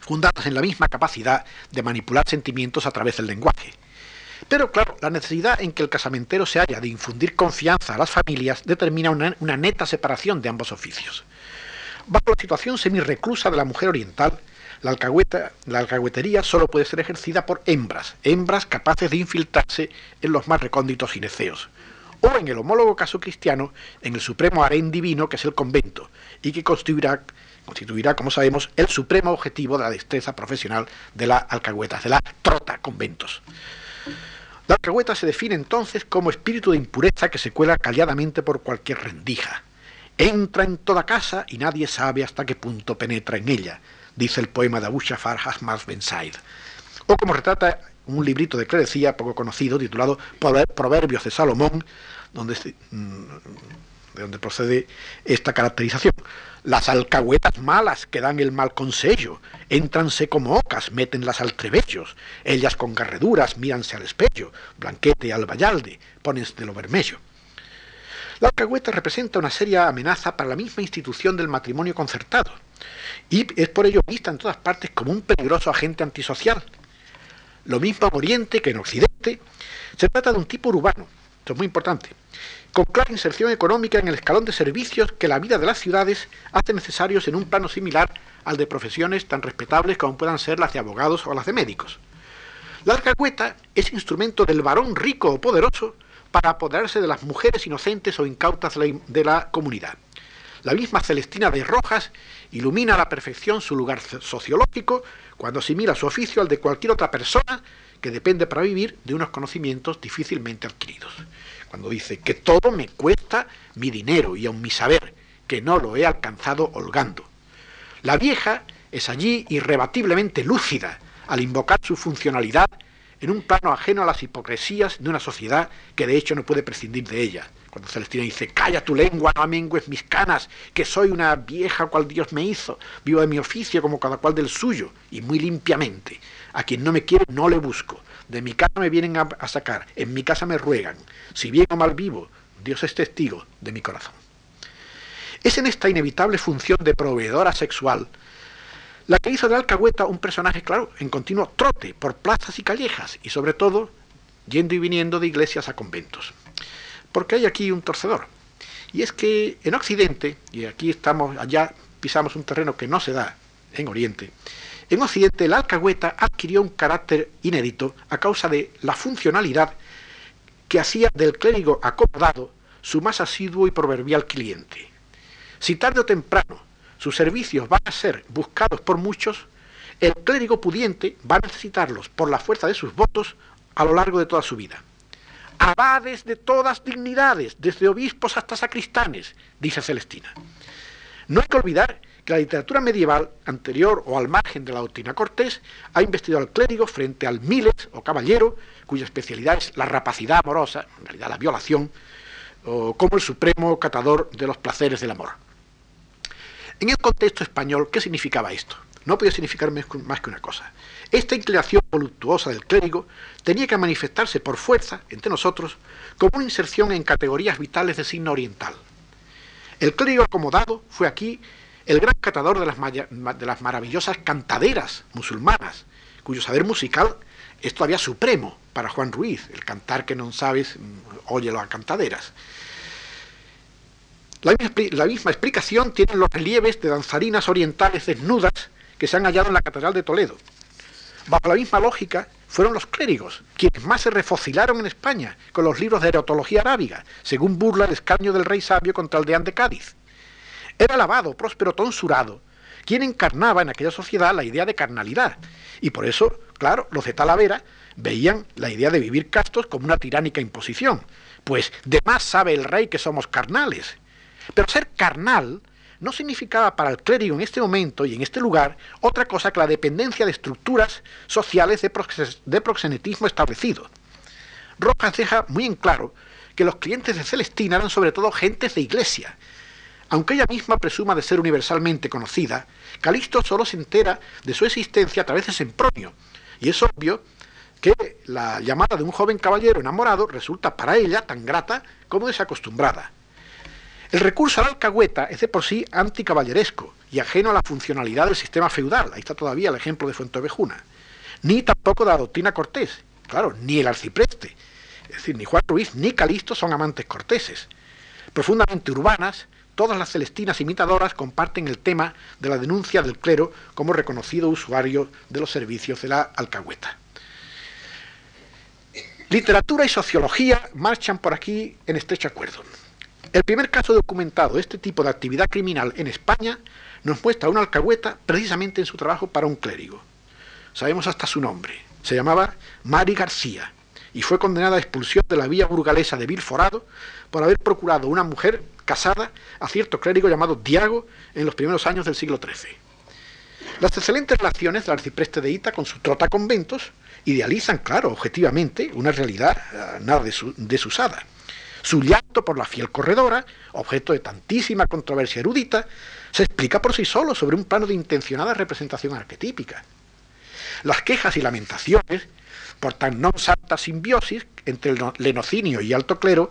fundadas en la misma capacidad de manipular sentimientos a través del lenguaje. Pero claro, la necesidad en que el casamentero se haya de infundir confianza a las familias determina una, neta separación de ambos oficios. Bajo la situación semi-reclusa de la mujer oriental, la, alcahuetería solo puede ser ejercida por hembras, hembras capaces de infiltrarse en los más recónditos gineceos, o en el homólogo caso cristiano, en el supremo harén divino que es el convento, y que constituirá, constituirá, como sabemos, el supremo objetivo de la destreza profesional de la alcahueta, de la trota conventos. La alcahueta se define entonces como espíritu de impureza que se cuela calladamente por cualquier rendija. Entra en toda casa y nadie sabe hasta qué punto penetra en ella, dice el poema de Abu Shafar Hasmaz Ben Said. O como retrata un librito de clerecía poco conocido titulado Proverbios de Salomón, donde, mm, de donde procede esta caracterización. Las alcahuetas malas que dan el mal consejo, entranse como ocas, métenlas al trebellos, ellas con garreduras míranse al espejo, blanquete al vallalde, ponense de lo vermello. La alcahueta representa una seria amenaza para la misma institución del matrimonio concertado, y es por ello vista en todas partes como un peligroso agente antisocial. Lo mismo en Oriente que en Occidente, se trata de un tipo urbano, esto es muy importante, con clara inserción económica en el escalón de servicios que la vida de las ciudades hace necesarios en un plano similar al de profesiones tan respetables como puedan ser las de abogados o las de médicos. La alcahueta es instrumento del varón rico o poderoso para apoderarse de las mujeres inocentes o incautas de la comunidad. La misma Celestina de Rojas ilumina a la perfección su lugar sociológico cuando asimila su oficio al de cualquier otra persona que depende para vivir de unos conocimientos difícilmente adquiridos cuando dice que todo me cuesta mi dinero y aun mi saber, que no lo he alcanzado holgando. La vieja es allí irrebatiblemente lúcida al invocar su funcionalidad en un plano ajeno a las hipocresías de una sociedad que de hecho no puede prescindir de ella. Cuando Celestina dice, calla tu lengua, no amengues mis canas, que soy una vieja cual Dios me hizo, vivo de mi oficio como cada cual del suyo, y muy limpiamente. A quien no me quiere no le busco. De mi casa me vienen a, sacar, en mi casa me ruegan. Si bien o mal vivo, Dios es testigo de mi corazón. Es en esta inevitable función de proveedora sexual la que hizo de Alcahueta un personaje, claro, en continuo trote por plazas y callejas, y sobre todo yendo y viniendo de iglesias a conventos. Porque hay aquí un torcedor. Y es que en Occidente, y aquí estamos, allá pisamos un terreno que no se da en Oriente, en Occidente, la alcahueta adquirió un carácter inédito a causa de la funcionalidad que hacía del clérigo acomodado su más asiduo y proverbial cliente. Si tarde o temprano sus servicios van a ser buscados por muchos, el clérigo pudiente va a necesitarlos por la fuerza de sus votos a lo largo de toda su vida. Abades de todas dignidades, desde obispos hasta sacristanes, dice Celestina. No hay que olvidar que la literatura medieval, anterior o al margen de la doctrina cortés, ha investido al clérigo frente al miles o caballero, cuya especialidad es la rapacidad amorosa, en realidad la violación, como el supremo catador de los placeres del amor. En el contexto español, ¿qué significaba esto? No podía significar más que una cosa. Esta inclinación voluptuosa del clérigo tenía que manifestarse por fuerza entre nosotros como una inserción en categorías vitales de signo oriental. El clérigo acomodado fue aquí el gran catador de las, de las maravillosas cantaderas musulmanas, cuyo saber musical es todavía supremo para Juan Ruiz, el cantar que no sabes, mm, óyelo a cantaderas. La misma, explicación tienen los relieves de danzarinas orientales desnudas que se han hallado en la Catedral de Toledo. Bajo la misma lógica, fueron los clérigos quienes más se refocilaron en España con los libros de erotología arábiga, según burla el escaño del rey sabio contra el deán de Cádiz. Era alabado, próspero, tonsurado, quien encarnaba en aquella sociedad la idea de carnalidad. Y por eso, claro, los de Talavera veían la idea de vivir castos como una tiránica imposición. Pues de más sabe el rey que somos carnales. Pero ser carnal no significaba para el clérigo en este momento y en este lugar otra cosa que la dependencia de estructuras sociales de, proxenetismo establecido. Rojas deja muy en claro que los clientes de Celestina eran sobre todo gentes de iglesia, Aunque ella misma presuma de ser universalmente conocida, Calisto solo se entera de su existencia a través de Sempronio, y es obvio que la llamada de un joven caballero enamorado resulta para ella tan grata como desacostumbrada. El recurso a la alcahueta es de por sí anticaballeresco y ajeno a la funcionalidad del sistema feudal. Ahí está todavía el ejemplo de Fuentovejuna. Ni tampoco de la doctrina cortés. Claro, ni el arcipreste. Es decir, ni Juan Ruiz ni Calisto son amantes corteses. Profundamente urbanas, todas las celestinas imitadoras comparten el tema de la denuncia del clero como reconocido usuario de los servicios de la alcahueta. Literatura y sociología marchan por aquí en estrecho acuerdo. El primer caso documentado de este tipo de actividad criminal en España nos muestra una alcahueta precisamente en su trabajo para un clérigo. Sabemos hasta su nombre. Se llamaba Mari García y fue condenada a expulsión de la vía burgalesa de Vilforado por haber procurado una mujer casada a cierto clérigo llamado Diago en los primeros años del siglo XIII. Las excelentes relaciones del arcipreste de Ita con su trota conventos idealizan, claro, objetivamente, una realidad eh, nada desusada. Su llanto por la fiel corredora, objeto de tantísima controversia erudita, se explica por sí solo sobre un plano de intencionada representación arquetípica. Las quejas y lamentaciones por tan no santa simbiosis entre el lenocinio y alto clero,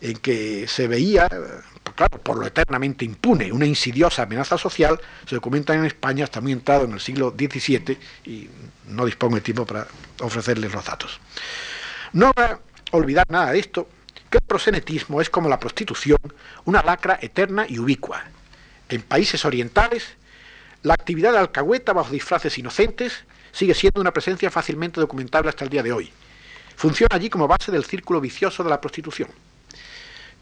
en que se veía, claro, por lo eternamente impune, una insidiosa amenaza social, se documentan en España hasta muy entrado en el siglo XVII y no dispongo de tiempo para ofrecerles los datos. No a olvidar nada de esto, que el prosenetismo es como la prostitución, una lacra eterna y ubicua. En países orientales, la actividad de alcahueta bajo disfraces inocentes sigue siendo una presencia fácilmente documentable hasta el día de hoy. Funciona allí como base del círculo vicioso de la prostitución.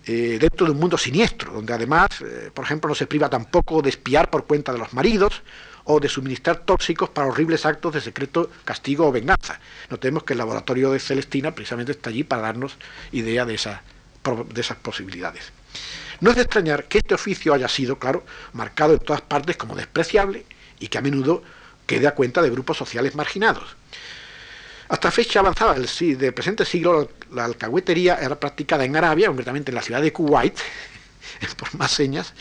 Eh, dentro de un mundo siniestro, donde además, eh, por ejemplo, no se priva tampoco de espiar por cuenta de los maridos o de suministrar tóxicos para horribles actos de secreto castigo o venganza. Notemos que el laboratorio de Celestina precisamente está allí para darnos idea de, esas posibilidades. No es de extrañar que este oficio haya sido, claro, marcado en todas partes como despreciable y que a menudo quede a cuenta de grupos sociales marginados. Hasta fecha avanzada del, presente siglo, la alcahuetería era practicada en Arabia, concretamente en la ciudad de Kuwait, por más señas,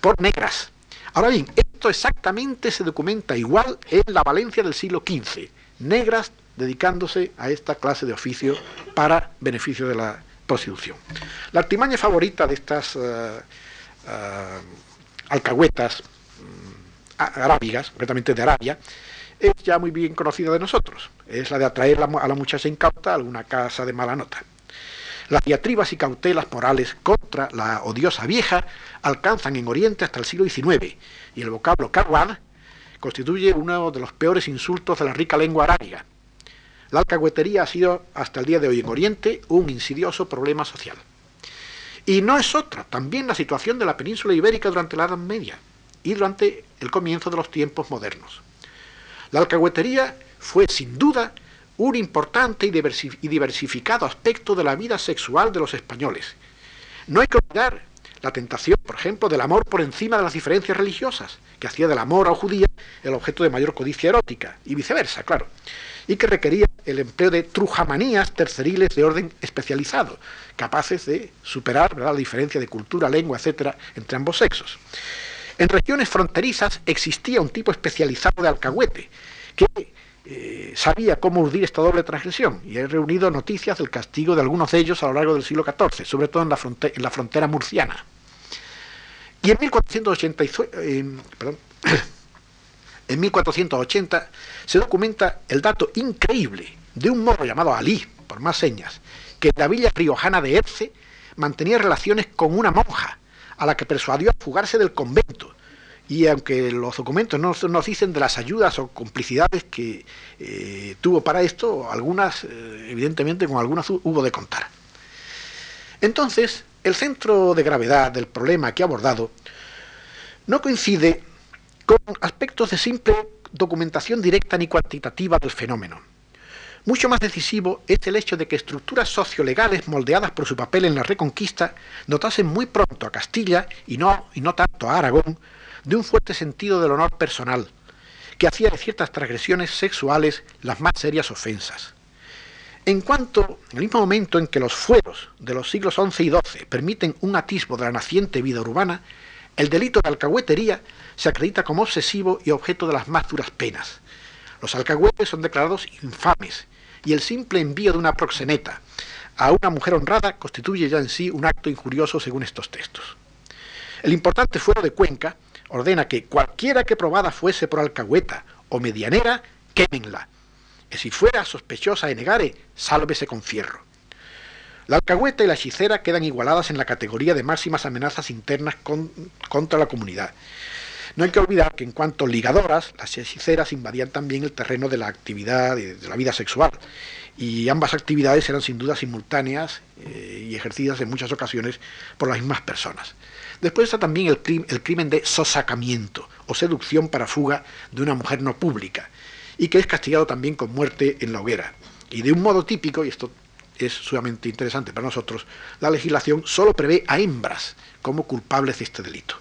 por negras. Ahora bien, esto exactamente se documenta igual en la Valencia del siglo XV, negras dedicándose a esta clase de oficio para beneficio de la prostitución. La artimaña favorita de estas uh, uh, alcahuetas mm, arábigas, concretamente de Arabia, es ya muy bien conocida de nosotros. Es la de atraer a la muchacha incauta a alguna casa de mala nota. Las diatribas y cautelas morales la odiosa vieja alcanzan en Oriente hasta el siglo XIX, y el vocablo carwad constituye uno de los peores insultos de la rica lengua arábiga. La alcahuetería ha sido hasta el día de hoy en Oriente un insidioso problema social. Y no es otra, también la situación de la península ibérica durante la Edad Media y durante el comienzo de los tiempos modernos. La alcahuetería fue sin duda un importante y diversificado aspecto de la vida sexual de los españoles. No hay que olvidar la tentación, por ejemplo, del amor por encima de las diferencias religiosas, que hacía del amor a judía el objeto de mayor codicia erótica, y viceversa, claro, y que requería el empleo de trujamanías terceriles de orden especializado, capaces de superar la diferencia de cultura, lengua, etcétera, entre ambos sexos. En regiones fronterizas existía un tipo especializado de alcahuete, que eh, sabía cómo urdir esta doble transgresión y he reunido noticias del castigo de algunos de ellos a lo largo del siglo XIV, sobre todo en la, frontera murciana. Y en 1480, eh, en 1480 se documenta el dato increíble de un morro llamado Ali, por más señas, que en la villa riojana de Erce mantenía relaciones con una monja, a la que persuadió a fugarse del convento y aunque los documentos no nos dicen de las ayudas o complicidades que eh, tuvo para esto, algunas, eh, evidentemente, con algunas hubo de contar. Entonces, el centro de gravedad del problema que ha abordado no coincide con aspectos de simple documentación directa ni cuantitativa del fenómeno. Mucho más decisivo es el hecho de que estructuras sociolegales moldeadas por su papel en la Reconquista notasen muy pronto a Castilla y no, y no tanto a Aragón de un fuerte sentido del honor personal, que hacía de ciertas transgresiones sexuales las más serias ofensas. En cuanto, en el mismo momento en que los fueros de los siglos XI y XII permiten un atisbo de la naciente vida urbana, el delito de alcahuetería se acredita como obsesivo y objeto de las más duras penas. Los alcahuetes son declarados infames y el simple envío de una proxeneta a una mujer honrada constituye ya en sí un acto injurioso según estos textos. El importante fuero de Cuenca ordena que cualquiera que probada fuese por alcahueta o medianera, quémenla, y si fuera sospechosa de negare, sálvese con fierro. La alcahueta y la hechicera quedan igualadas en la categoría de máximas amenazas internas contra la comunidad. No hay que olvidar que en cuanto ligadoras, las hechiceras invadían también el terreno de la actividad, de, la vida sexual, y ambas actividades eran sin duda simultáneas eh, y ejercidas en muchas ocasiones por las mismas personas. Después está también el, crimen de sosacamiento o seducción para fuga de una mujer no pública, y que es castigado también con muerte en la hoguera. Y de un modo típico, y esto es sumamente interesante para nosotros, la legislación solo prevé a hembras como culpables de este delito.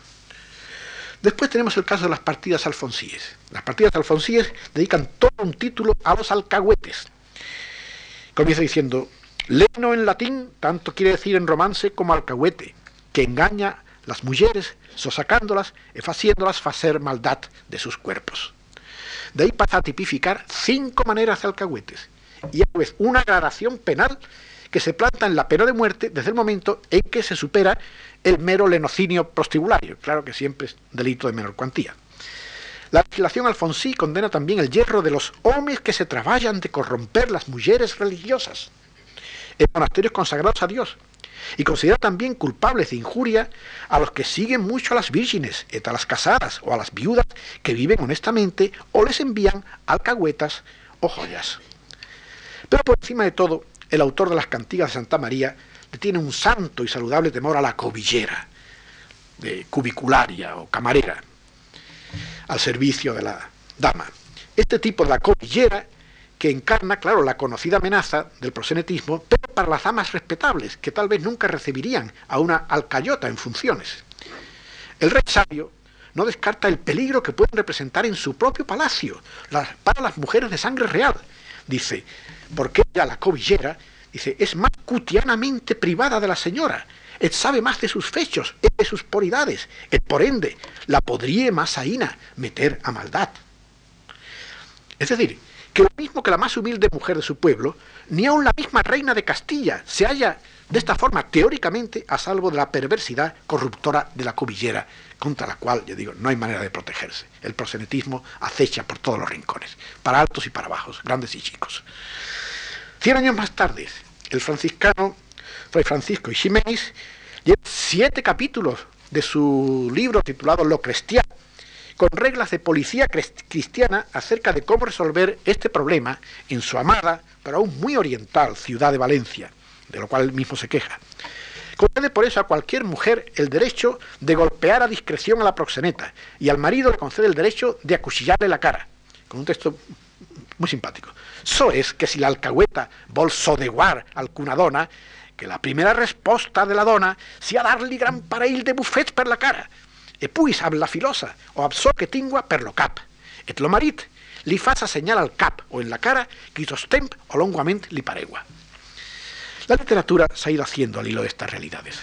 Después tenemos el caso de las partidas alfonsíes. Las partidas alfonsíes dedican todo un título a los alcahuetes. Comienza diciendo, leno en latín tanto quiere decir en romance como alcahuete, que engaña las mujeres, sosacándolas y haciéndolas hacer maldad de sus cuerpos. De ahí pasa a tipificar cinco maneras de alcahuetes y a vez una gradación penal que se planta en la pena de muerte desde el momento en que se supera el mero lenocinio prostibulario, claro que siempre es delito de menor cuantía. La legislación alfonsí condena también el hierro de los hombres que se trabajan de corromper las mujeres religiosas en monasterios consagrados a Dios y considera también culpables de injuria a los que siguen mucho a las vírgenes, a las casadas o a las viudas que viven honestamente o les envían alcahuetas o joyas. Pero por encima de todo, el autor de las cantigas de Santa María le tiene un santo y saludable temor a la cobillera, de cubicularia o camarera, al servicio de la dama. Este tipo de la cobillera que encarna, claro, la conocida amenaza del prosenetismo, pero para las damas respetables, que tal vez nunca recibirían a una alcayota en funciones. El rey sabio no descarta el peligro que pueden representar en su propio palacio para las mujeres de sangre real. Dice, porque ella, la cobillera, dice, es más cutianamente privada de la señora, él sabe más de sus fechos, de sus poridades, él por ende la podría más aína meter a maldad. Es decir, que lo mismo que la más humilde mujer de su pueblo, ni aun la misma reina de Castilla se halla de esta forma teóricamente a salvo de la perversidad corruptora de la cobillera, contra la cual, yo digo, no hay manera de protegerse. El prosenetismo acecha por todos los rincones, para altos y para bajos, grandes y chicos. Cien años más tarde, el franciscano Fray Francisco y Ximénez lleva siete capítulos de su libro titulado Lo Cristiano, con reglas de policía cristiana acerca de cómo resolver este problema en su amada, pero aún muy oriental, ciudad de Valencia, de lo cual él mismo se queja. Concede por eso a cualquier mujer el derecho de golpear a discreción a la proxeneta y al marido le concede el derecho de acuchillarle la cara, con un texto muy simpático. So es que si la alcahueta vol sodeguar al cunadona, que la primera respuesta de la dona sia darle gran parell de bufets per la cara, e puis la filosa o amb que tingua per lo cap, et lo marit li faça señal al cap o en la cara que sostemp o longuament li paregua. La literatura se ha ido haciendo al hilo de estas realidades.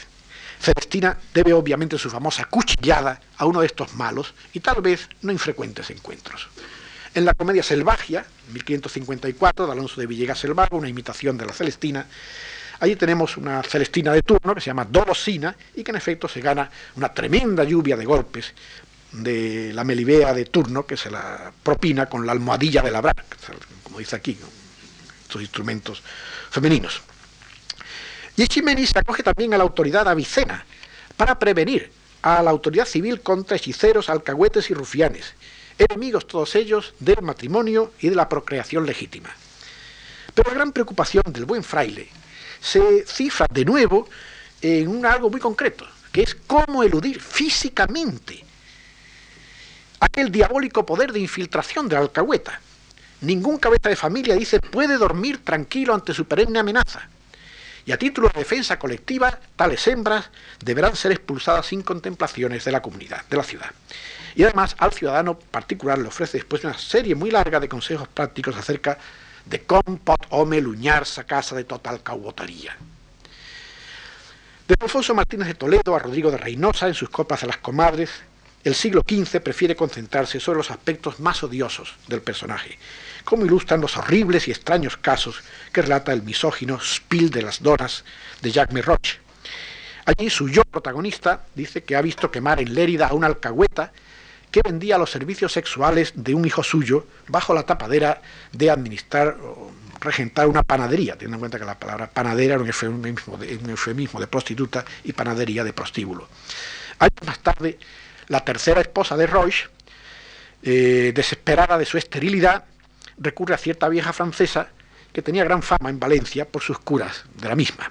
Celestina debe obviamente su famosa cuchillada a uno de estos malos y tal vez no infrecuentes encuentros. En la comedia Selvagia, 1554, de Alonso de Villegas Selvago, una imitación de la Celestina, allí tenemos una Celestina de turno que se llama Dolosina y que en efecto se gana una tremenda lluvia de golpes de la melibea de turno que se la propina con la almohadilla de labrar, como dice aquí, estos instrumentos femeninos. Y Ximenis se acoge también a la autoridad avicena para prevenir a la autoridad civil contra hechiceros, alcahuetes y rufianes, enemigos todos ellos del matrimonio y de la procreación legítima. Pero la gran preocupación del buen fraile se cifra de nuevo en un algo muy concreto, que es cómo eludir físicamente aquel diabólico poder de infiltración de la alcahueta. Ningún cabeza de familia dice puede dormir tranquilo ante su perenne amenaza y a título de defensa colectiva, tales hembras deberán ser expulsadas sin contemplaciones de la comunidad, de la ciudad. Y además al ciudadano particular le ofrece después una serie muy larga de consejos prácticos acerca de cómo pot home luñar sa casa de total caubotaría. De Alfonso Martínez de Toledo a Rodrigo de Reynosa en sus copas a las comadres, el siglo XV prefiere concentrarse sobre los aspectos más odiosos del personaje, como ilustran los horribles y extraños casos que relata el misógino Spill de las Donas de Jacques Roche. Allí su yo protagonista dice que ha visto quemar en Lérida a una alcahueta que vendía los servicios sexuales de un hijo suyo bajo la tapadera de administrar o regentar una panadería, teniendo en cuenta que la palabra panadera era un eufemismo de, prostituta y panadería de prostíbulo. Años más tarde, la tercera esposa de Roche, eh, desesperada de su esterilidad, recurre a cierta vieja francesa que tenía gran fama en Valencia por sus curas de la misma.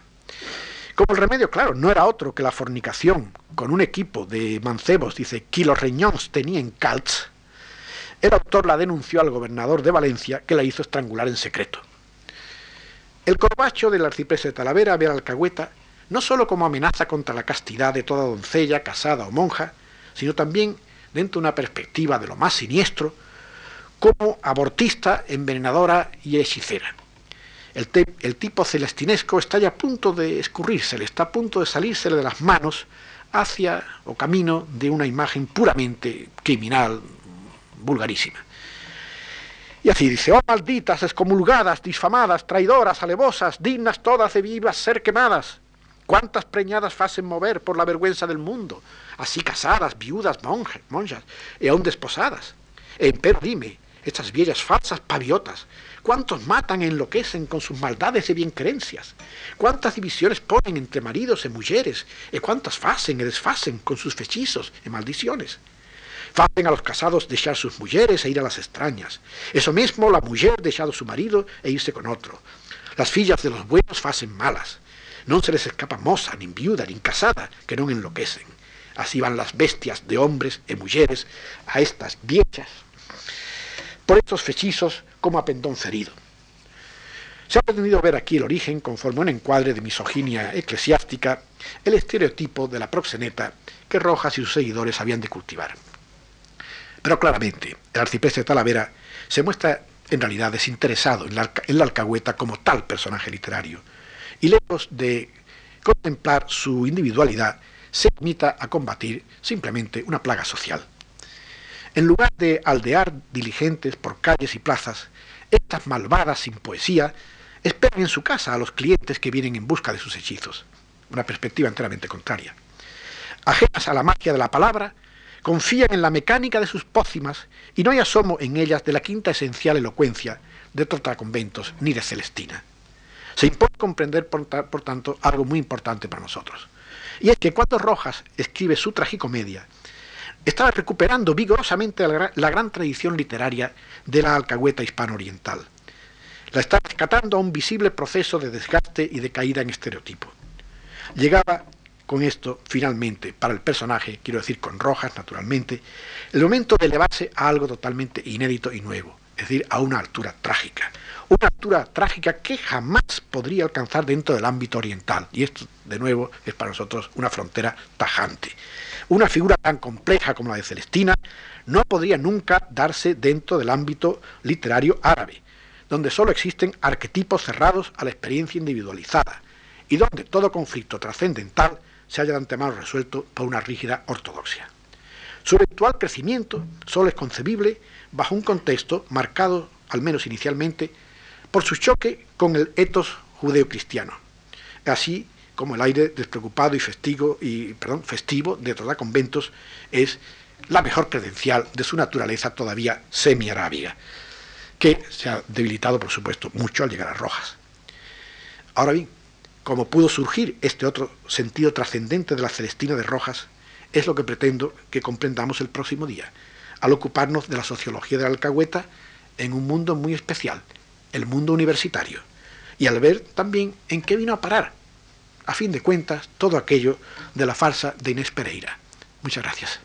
Como el remedio, claro, no era otro que la fornicación con un equipo de mancebos, dice, que los reñones tenían calts, el autor la denunció al gobernador de Valencia, que la hizo estrangular en secreto. El corbacho del arcipreste de Talavera ve a la alcahueta no sólo como amenaza contra la castidad de toda doncella, casada o monja, sino también dentro de una perspectiva de lo más siniestro, como abortista, envenenadora y hechicera. El, tipo celestinesco está ya a punto de escurrírsele, está a punto de salírsele de las manos hacia o camino de una imagen puramente criminal, vulgarísima. Y así dice, oh malditas, excomulgadas, difamadas, traidoras, alevosas, dignas todas de vivas ser quemadas. ¿Cuántas preñadas facen mover por la vergüenza del mundo? Así casadas, viudas, monjas, monjas, y aún desposadas. Pero dime, estas viejas falsas paviotas, ¿Cuántos matan e enloquecen con sus maldades y bienquerencias? ¿Cuántas divisiones ponen entre maridos y mujeres? ¿Y cuántas facen y desfacen con sus fechizos y maldiciones? Facen a los casados dejar sus mujeres e ir a las extrañas. Eso mismo la mujer dejado su marido e irse con otro. Las fillas de los buenos facen malas. No se les escapa moza, ni viuda, ni casada, que no enloquecen. Así van las bestias de hombres y mujeres a estas viejas. Por estos fechizos como a pendón ferido. Se ha pretendido ver aquí el origen, conforme un encuadre de misoginia eclesiástica, el estereotipo de la proxeneta que Rojas y sus seguidores habían de cultivar. Pero claramente, el arcipreste de Talavera se muestra en realidad desinteresado en la, en la alcahueta como tal personaje literario, y lejos de contemplar su individualidad, se limita a combatir simplemente una plaga social. En lugar de aldear diligentes por calles y plazas, estas malvadas sin poesía esperan en su casa a los clientes que vienen en busca de sus hechizos. Una perspectiva enteramente contraria. Ajenas a la magia de la palabra, confían en la mecánica de sus pócimas y no hay asomo en ellas de la quinta esencial elocuencia de Conventos ni de Celestina. Se impone comprender, por, por, tanto, algo muy importante para nosotros. Y es que cuando Rojas escribe su tragicomedia, estaba recuperando vigorosamente la, gran tradición literaria de la alcahueta hispano-oriental. La está rescatando a un visible proceso de desgaste y de caída en estereotipo. Llegaba con esto, finalmente, para el personaje, quiero decir con Rojas, naturalmente, el momento de elevarse a algo totalmente inédito y nuevo, es decir, a una altura trágica. Una altura trágica que jamás podría alcanzar dentro del ámbito oriental. Y esto, de nuevo, es para nosotros una frontera tajante. Una figura tan compleja como la de Celestina no podría nunca darse dentro del ámbito literario árabe, donde solo existen arquetipos cerrados a la experiencia individualizada y donde todo conflicto trascendental se haya de antemano resuelto por una rígida ortodoxia. Su eventual crecimiento solo es concebible bajo un contexto marcado, al menos inicialmente, por su choque con el etos judeocristiano, así como el aire despreocupado y festivo, y, festivo de toda conventos es la mejor credencial de su naturaleza todavía semi-arábiga, que se ha debilitado, por supuesto, mucho al llegar a Rojas. Ahora bien, como pudo surgir este otro sentido trascendente de la Celestina de Rojas, es lo que pretendo que comprendamos el próximo día, al ocuparnos de la sociología de la alcahueta en un mundo muy especial, el mundo universitario, y al ver también en qué vino a parar a fin de cuentas, todo aquello de la farsa de Inés Pereira. Muchas gracias.